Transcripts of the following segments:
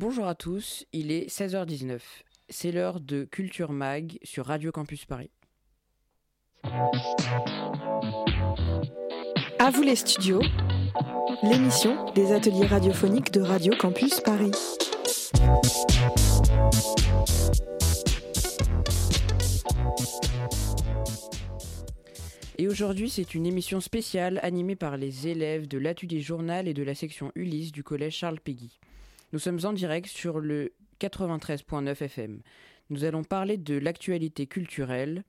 Bonjour à tous, il est 16h19. C'est l'heure de Culture Mag sur Radio Campus Paris. À vous les studios, l'émission des ateliers radiophoniques de Radio Campus Paris. Et aujourd'hui, c'est une émission spéciale animée par les élèves de l'atelier journal et de la section Ulysse du collège Charles Péguy. Nous sommes en direct sur le 93.9 FM. Nous allons parler de l'actualité culturelle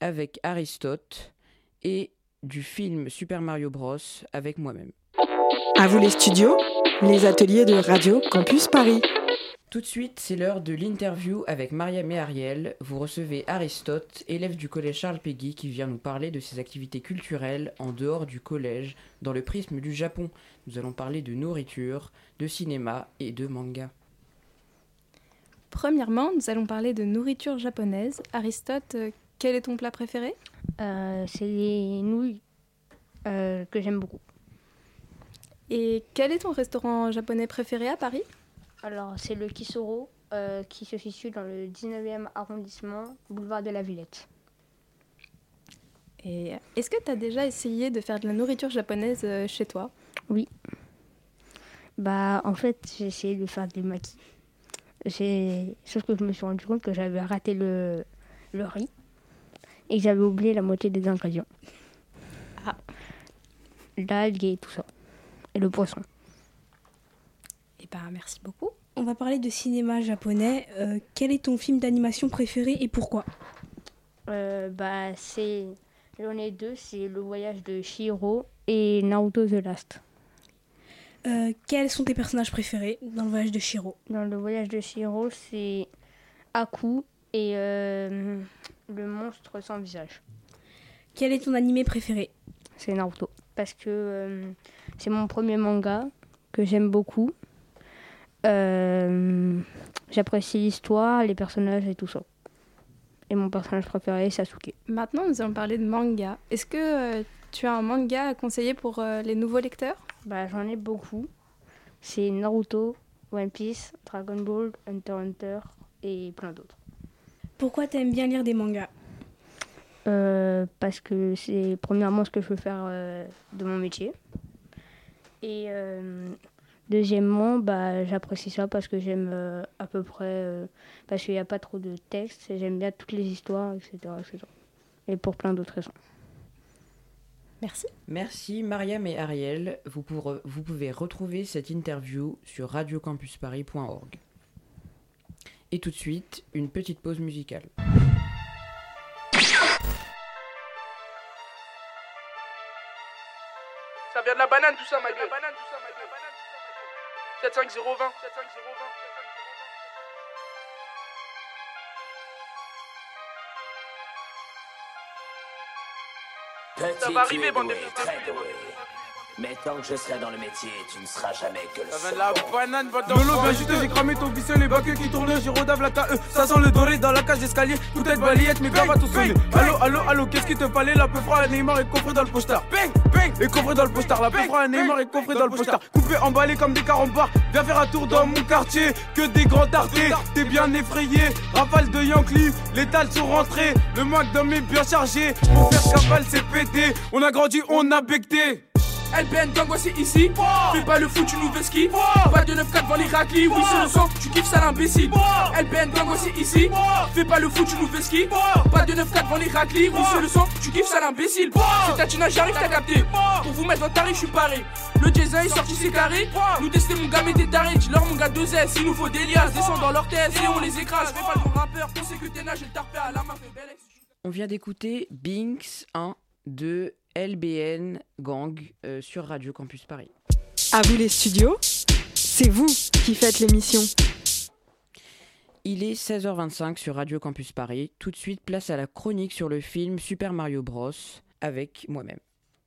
avec Aristote et du film Super Mario Bros avec moi-même. À vous les studios, les ateliers de Radio Campus Paris. Tout de suite, c'est l'heure de l'interview avec Mariam et Ariel. Vous recevez Aristote, élève du collège Charles Péguy, qui vient nous parler de ses activités culturelles en dehors du collège, dans le prisme du Japon. Nous allons parler de nourriture, de cinéma et de manga. Premièrement, nous allons parler de nourriture japonaise. Aristote, euh, quel est ton plat préféré? Euh, c'est les nouilles euh, que j'aime beaucoup. Et quel est ton restaurant japonais préféré à Paris? Alors, c'est le Kisoro euh, qui se situe dans le 19e arrondissement, boulevard de la Villette. Et est-ce que tu as déjà essayé de faire de la nourriture japonaise euh, chez toi? Bah, en fait, j'ai essayé de faire des maquis. J'ai... Sauf que je me suis rendu compte que j'avais raté le, le riz et que j'avais oublié la moitié des ingrédients. Ah. L'algue et tout ça. Et le poisson. Eh ben, merci beaucoup. On va parler de cinéma japonais. Euh, quel est ton film d'animation préféré et pourquoi? Euh, bah, c'est. J'en ai deux, c'est le voyage de Shiro et Naruto The Last. Euh, Quels sont tes personnages préférés dans le voyage de Shiro? Dans le voyage de Shiro, c'est Aku et euh, le monstre sans visage. Quel est ton animé préféré? C'est Naruto. Parce que euh, c'est mon premier manga que j'aime beaucoup. Euh, J'apprécie l'histoire, les personnages et tout ça. Et mon personnage préféré, Sasuke. Maintenant, nous allons parler de manga. Est-ce que euh, tu as un manga à conseiller pour euh, les nouveaux lecteurs? Bah, j'en ai beaucoup. C'est Naruto, One Piece, Dragon Ball, Hunter x Hunter et plein d'autres. Pourquoi t'aimes bien lire des mangas? Euh, parce que c'est premièrement ce que je veux faire euh, de mon métier. Et euh, Deuxièmement, bah, j'apprécie ça parce que j'aime euh, à peu près, euh, parce qu'il n'y a pas trop de textes, j'aime bien toutes les histoires, etc., etc. Et pour plein d'autres raisons. Merci. Merci Mariam et Ariel. Vous, pouvez retrouver cette interview sur radiocampusparis.org. Et tout de suite, une petite pause musicale. Ça vient de la banane tout ça. La banane, tout ça, ma gueule. 750 020. Ça va arriver, bande de mais tant que je serai dans le métier, tu ne seras jamais que le seul. de la banane, bande de Lolo bien chuté, j'ai cramé ton vissé, les bacs qui tournent, Girodave la KE. Ça sent le doré dans la cage d'escalier, tout est balayette, mais gars va tout sonner. Allo, allo, allo, qu'est-ce qui te fallait? La peu froid, Neymar est coffré dans le postard. Bang, bang, et coffré dans le postard. La peu froid, Neymar est coffré dans le postard. Coupé, emballé comme des carambars. Viens faire un tour dans mon quartier, que des grands tardés. T'es bien effrayé, rafale de Yankee, les dalles sont rentrées. Le McDom est bien chargé, pour faire cavale, c'est pété. On a grandi, on a becté. LBN gang, ici. Fais pas le fou, tu nous veux ski. Pas de 9-4 devant les raclis. Oui, c'est le sang, tu kiffes ça l'imbécile. LBN gang, ici. Fais pas le fou, tu nous veux ski. Pas de 9-4 devant les raclis. Oui, c'est le sang, tu kiffes ça l'imbécile. C'est ta tina, j'arrive, t'as capté. Pour vous mettre le tarif, je suis paré. Le Jason est sorti, c'est carré. Nous tester mon gars, mais t'es taré. Dis-leur mon gars 2S. Il nous faut des liasses. Descends dans leur tête et on les écrase. Fais pas le rappeur. On que t'es nage, le tarpé à la main. Fais belle. On vient d'écouter Binks 1 de LBN Gang euh, sur Radio Campus Paris. À vous les studios, c'est vous qui faites l'émission. Il est 16h25 sur Radio Campus Paris. Tout de suite, place à la chronique sur le film Super Mario Bros. avec moi-même.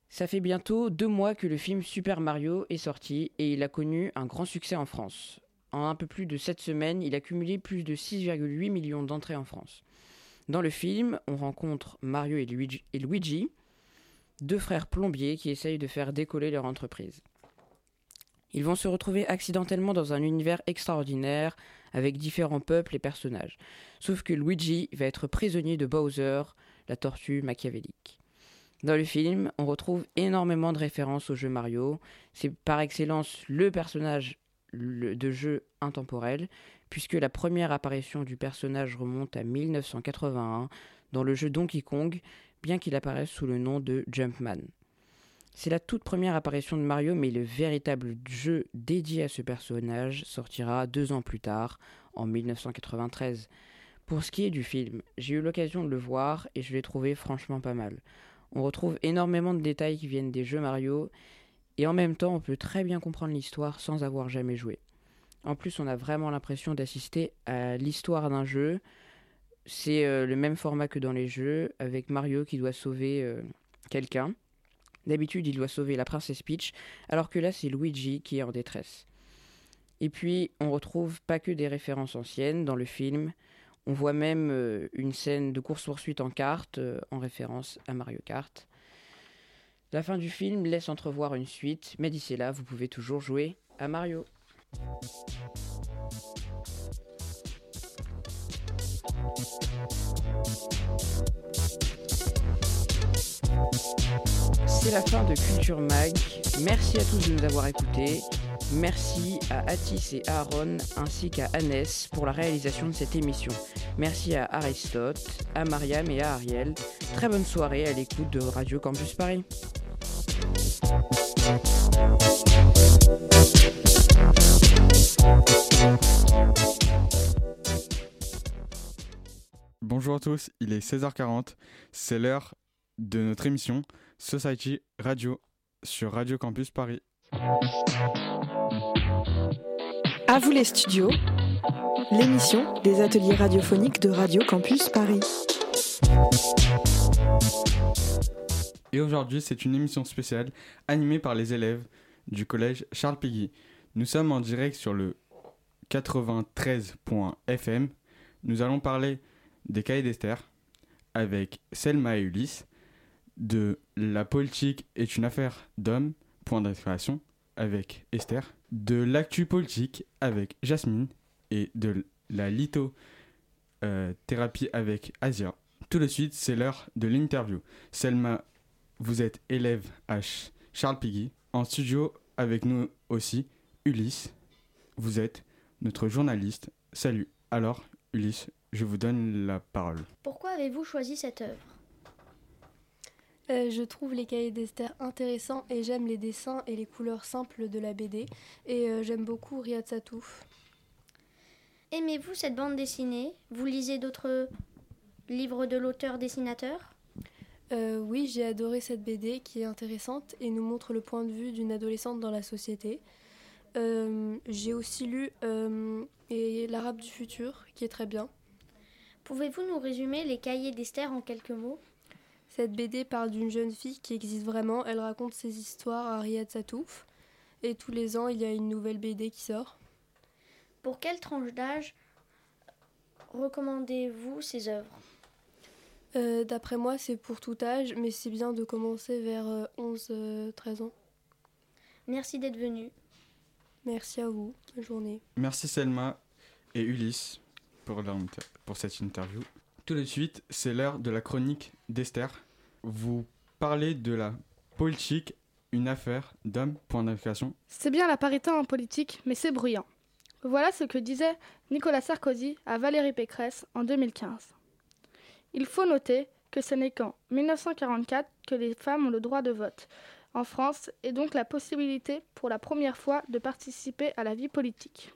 Ça fait bientôt deux mois que le film Super Mario est sorti et il a connu un grand succès en France. En un peu plus de 7 semaines, il a cumulé plus de 6,8 millions d'entrées en France. Dans le film, on rencontre Mario et Luigi, et Luigi, deux frères plombiers qui essayent de faire décoller leur entreprise. Ils vont se retrouver accidentellement dans un univers extraordinaire avec différents peuples et personnages. Sauf que Luigi va être prisonnier de Bowser, la tortue machiavélique. Dans le film, on retrouve énormément de références au jeu Mario. C'est par excellence le personnage de jeu intemporel, puisque la première apparition du personnage remonte à 1981 dans le jeu Donkey Kong, bien qu'il apparaisse sous le nom de Jumpman. C'est la toute première apparition de Mario, mais le véritable jeu dédié à ce personnage sortira deux ans plus tard, en 1993. Pour ce qui est du film, j'ai eu l'occasion de le voir et je l'ai trouvé franchement pas mal. On retrouve énormément de détails qui viennent des jeux Mario, et en même temps on peut très bien comprendre l'histoire sans avoir jamais joué. En plus, on a vraiment l'impression d'assister à l'histoire d'un jeu. C'est euh, le même format que dans les jeux, avec Mario qui doit sauver euh, quelqu'un. D'habitude, il doit sauver la princesse Peach, alors que là, c'est Luigi qui est en détresse. Et puis, on retrouve pas que des références anciennes dans le film. On voit même euh, une scène de course-poursuite en carte, en référence à Mario Kart. La fin du film laisse entrevoir une suite, mais d'ici là, vous pouvez toujours jouer à Mario. C'est la fin de Culture Mag. Merci à tous de nous avoir écoutés. Merci à Atis et Aaron ainsi qu'à Annès pour la réalisation de cette émission. Merci à Aristote, à Mariam et à Ariel. Très bonne soirée à l'écoute de Radio Campus Paris. Bonjour à tous, il est 16h40, c'est l'heure de notre émission Society Radio sur Radio Campus Paris. À vous les studios, l'émission des ateliers radiophoniques de Radio Campus Paris. Et aujourd'hui, c'est une émission spéciale animée par les élèves du collège Charles Péguy. Nous sommes en direct sur le 93.fm. Nous allons parler des cahiers d'Esther avec Selma et Ulysse, de La politique est une affaire d'hommes, point d'inspiration, avec Esther, de l'actu politique avec Jasmine et de la lithothérapie euh, avec Asia. Tout de suite, c'est l'heure de l'interview. Selma, vous êtes élève à Charles Piggy. En studio avec nous aussi, Ulysse. Vous êtes notre journaliste. Salut. Alors, Ulysse, je vous donne la parole. Pourquoi avez-vous choisi cette œuvre? Euh, je trouve les cahiers d'Esther intéressants et j'aime les dessins et les couleurs simples de la BD. Et euh, j'aime beaucoup Riyad Satouf. Aimez-vous cette bande dessinée? Vous lisez d'autres livres de l'auteur-dessinateur euh, Oui, j'ai adoré cette BD qui est intéressante et nous montre le point de vue d'une adolescente dans la société. j'ai aussi lu L'Arabe du futur qui est très bien. Pouvez-vous nous résumer les cahiers d'Esther en quelques mots? Cette BD parle d'une jeune fille qui existe vraiment. Elle raconte ses histoires à Riyad Satouf. Et tous les ans, il y a une nouvelle BD qui sort. Pour quelle tranche d'âge recommandez-vous ces œuvres? Euh, D'après moi, c'est pour tout âge, mais c'est bien de commencer vers 11-13 euh, euh, ans. Merci d'être venu. Merci à vous. Bonne journée. Merci Selma et Ulysse pour, cette interview. Tout de suite, c'est l'heure de la chronique d'Esther. Vous parlez de la politique, une affaire d'homme, point d'interrogation. C'est bien la parité en politique, mais c'est bruyant. Voilà ce que disait Nicolas Sarkozy à Valérie Pécresse en 2015. Il faut noter que ce n'est qu'en 1944 que les femmes ont le droit de vote en France et donc la possibilité pour la première fois de participer à la vie politique.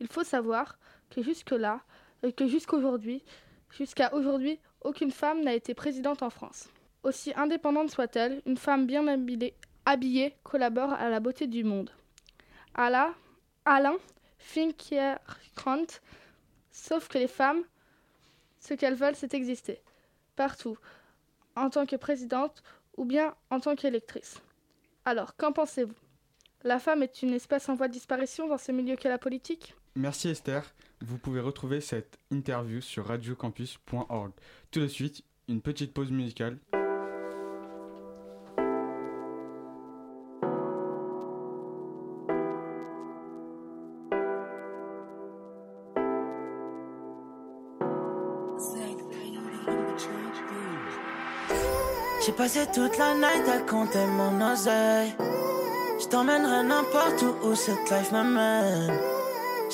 Il faut savoir que jusque-là, euh, que jusqu'aujourd'hui, jusqu'à aujourd'hui, aucune femme n'a été présidente en France. Aussi indépendante soit-elle, une femme bien habillée, habillée, collabore à la beauté du monde. Alain, Alain Finkier-Krant, sauf que les femmes, ce qu'elles veulent, c'est exister. Partout, en tant que présidente ou bien en tant qu'électrice. Alors, qu'en pensez-vous? La femme est une espèce en voie de disparition dans ce milieu qu'est la politique? Merci Esther. Vous pouvez retrouver cette interview sur radiocampus.org. Tout de suite, une petite pause musicale. J'ai passé toute la night à compter mon oseille. Je t'emmènerai n'importe où où cette life m'amène.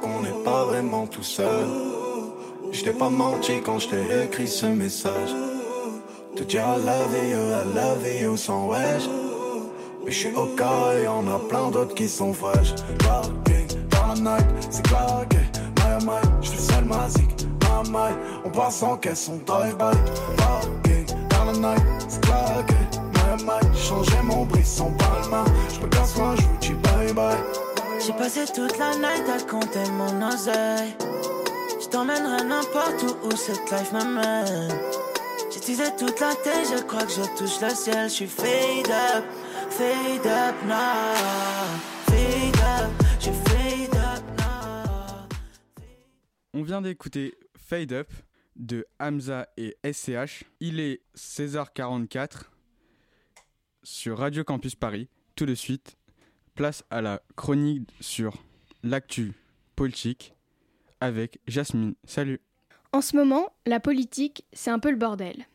Qu'on n'est pas vraiment tout seul. Je t'ai pas menti quand je t'ai écrit ce message. Te dire I love you, I love you sans wesh. Mais je suis au cas et y'en a plein d'autres qui sont fraîches. Claqué dans la night, c'est claqué. My my, je suis seul magique. My my, on passe en caisse, on drive-by. Claqué dans la night, c'est claqué. My my, j'ai changé mon brisson palma. J'ai passé toute la night à compter mon oseille. Je t'emmènerai n'importe où où cette life m'amène. Teasé toute la tête, je crois que je touche le ciel. Je suis fade up, fade up now. Fade up, je fade up now. On vient d'écouter Fade Up de Hamza et SCH. Il est 16h44 sur Radio Campus Paris. Tout de suite, place à la chronique sur l'actu politique avec Jasmine. Salut. En ce moment, la politique, c'est un peu le bordel.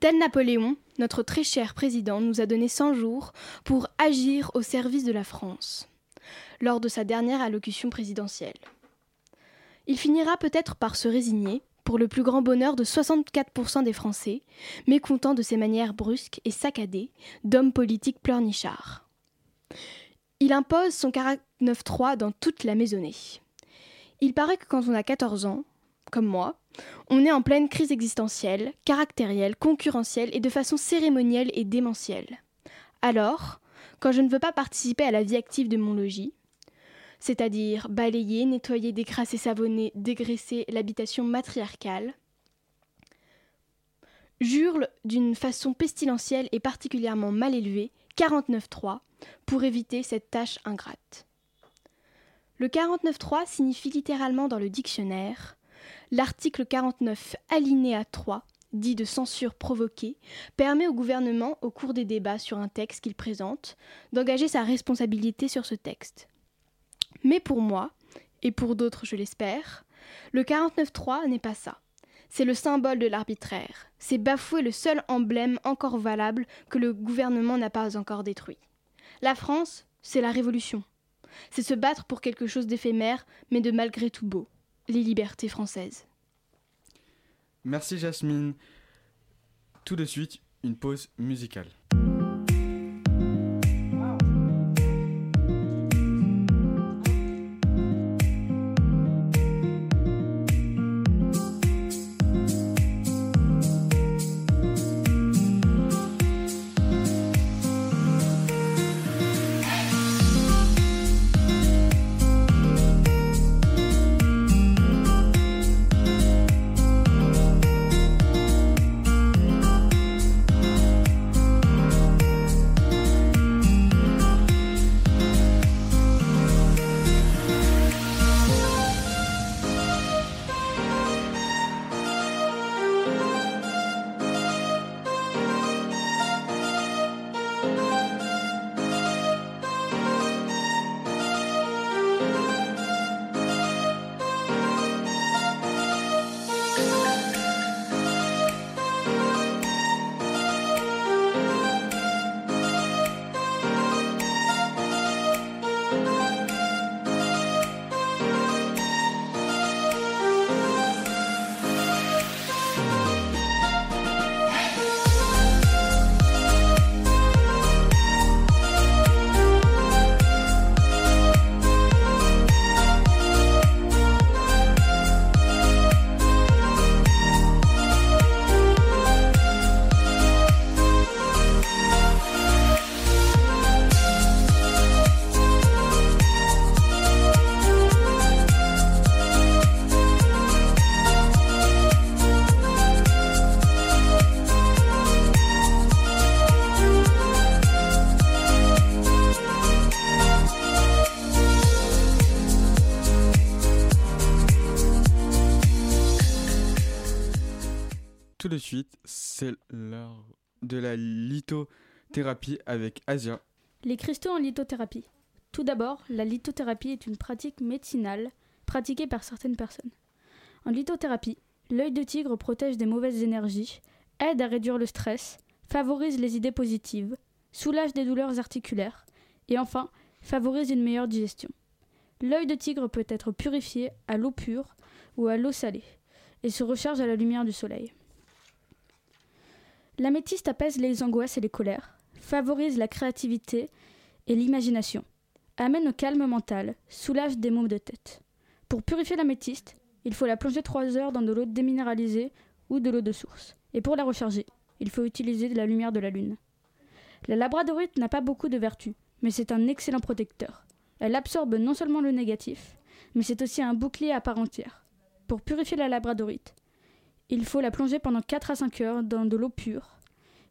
Tel Napoléon, notre très cher président nous a donné 100 jours pour agir au service de la France, lors de sa dernière allocution présidentielle. Il finira peut-être par se résigner, pour le plus grand bonheur de 64% des Français, mécontents de ses manières brusques et saccadées d'hommes politiques pleurnichards. Il impose son caractère 9-3 dans toute la maisonnée. Il paraît que quand on a 14 ans, comme moi, on est en pleine crise existentielle, caractérielle, concurrentielle et de façon cérémonielle et démentielle. Alors, quand je ne veux pas participer à la vie active de mon logis, c'est-à-dire balayer, nettoyer, décrasser, savonner, dégraisser l'habitation matriarcale, j'hurle d'une façon pestilentielle et particulièrement mal élevée 49.3 pour éviter cette tâche ingrate. Le 49.3 signifie littéralement dans le dictionnaire L'article 49 alinéa 3, dit de censure provoquée, permet au gouvernement, au cours des débats sur un texte qu'il présente, d'engager sa responsabilité sur ce texte. Mais pour moi, et pour d'autres je l'espère, le 49.3 n'est pas ça. C'est le symbole de l'arbitraire. C'est bafouer le seul emblème encore valable que le gouvernement n'a pas encore détruit. La France, c'est la révolution. C'est se battre pour quelque chose d'éphémère, mais de malgré tout beau les libertés françaises. Merci Jasmine. Tout de suite, une pause musicale. C'est l'heure de la lithothérapie avec Asia. Les cristaux en lithothérapie. Tout d'abord, la lithothérapie est une pratique médicinale pratiquée par certaines personnes. En lithothérapie, l'œil de tigre protège des mauvaises énergies, aide à réduire le stress, favorise les idées positives, soulage des douleurs articulaires et enfin favorise une meilleure digestion. L'œil de tigre peut être purifié à l'eau pure ou à l'eau salée et se recharge à la lumière du soleil. L'améthyste apaise les angoisses et les colères, favorise la créativité et l'imagination, amène au calme mental, soulage des maux de tête. Pour purifier l'améthyste, il faut la plonger 3 heures dans de l'eau déminéralisée ou de l'eau de source. Et pour la recharger, il faut utiliser de la lumière de la lune. La labradorite n'a pas beaucoup de vertus, mais c'est un excellent protecteur. Elle absorbe non seulement le négatif, mais c'est aussi un bouclier à part entière. Pour purifier la labradorite, il faut la plonger pendant 4 à 5 heures dans de l'eau pure.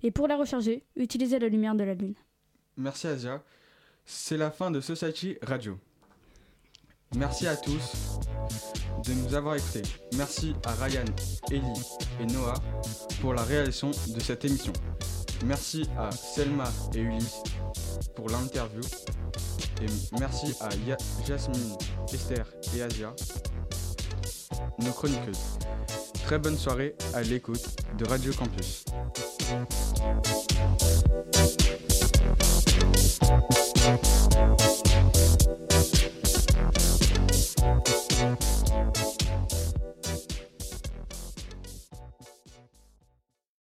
Et pour la recharger, utiliser la lumière de la lune. Merci Asia. C'est la fin de Society Radio. Merci à tous de nous avoir écoutés. Merci à Ryan, Ellie et Noah pour la réalisation de cette émission. Merci à Selma et Ulysse pour l'interview. Et merci à Jasmine, Esther et Asia, nos chroniqueuses très bonne soirée à l'écoute de Radio Campus.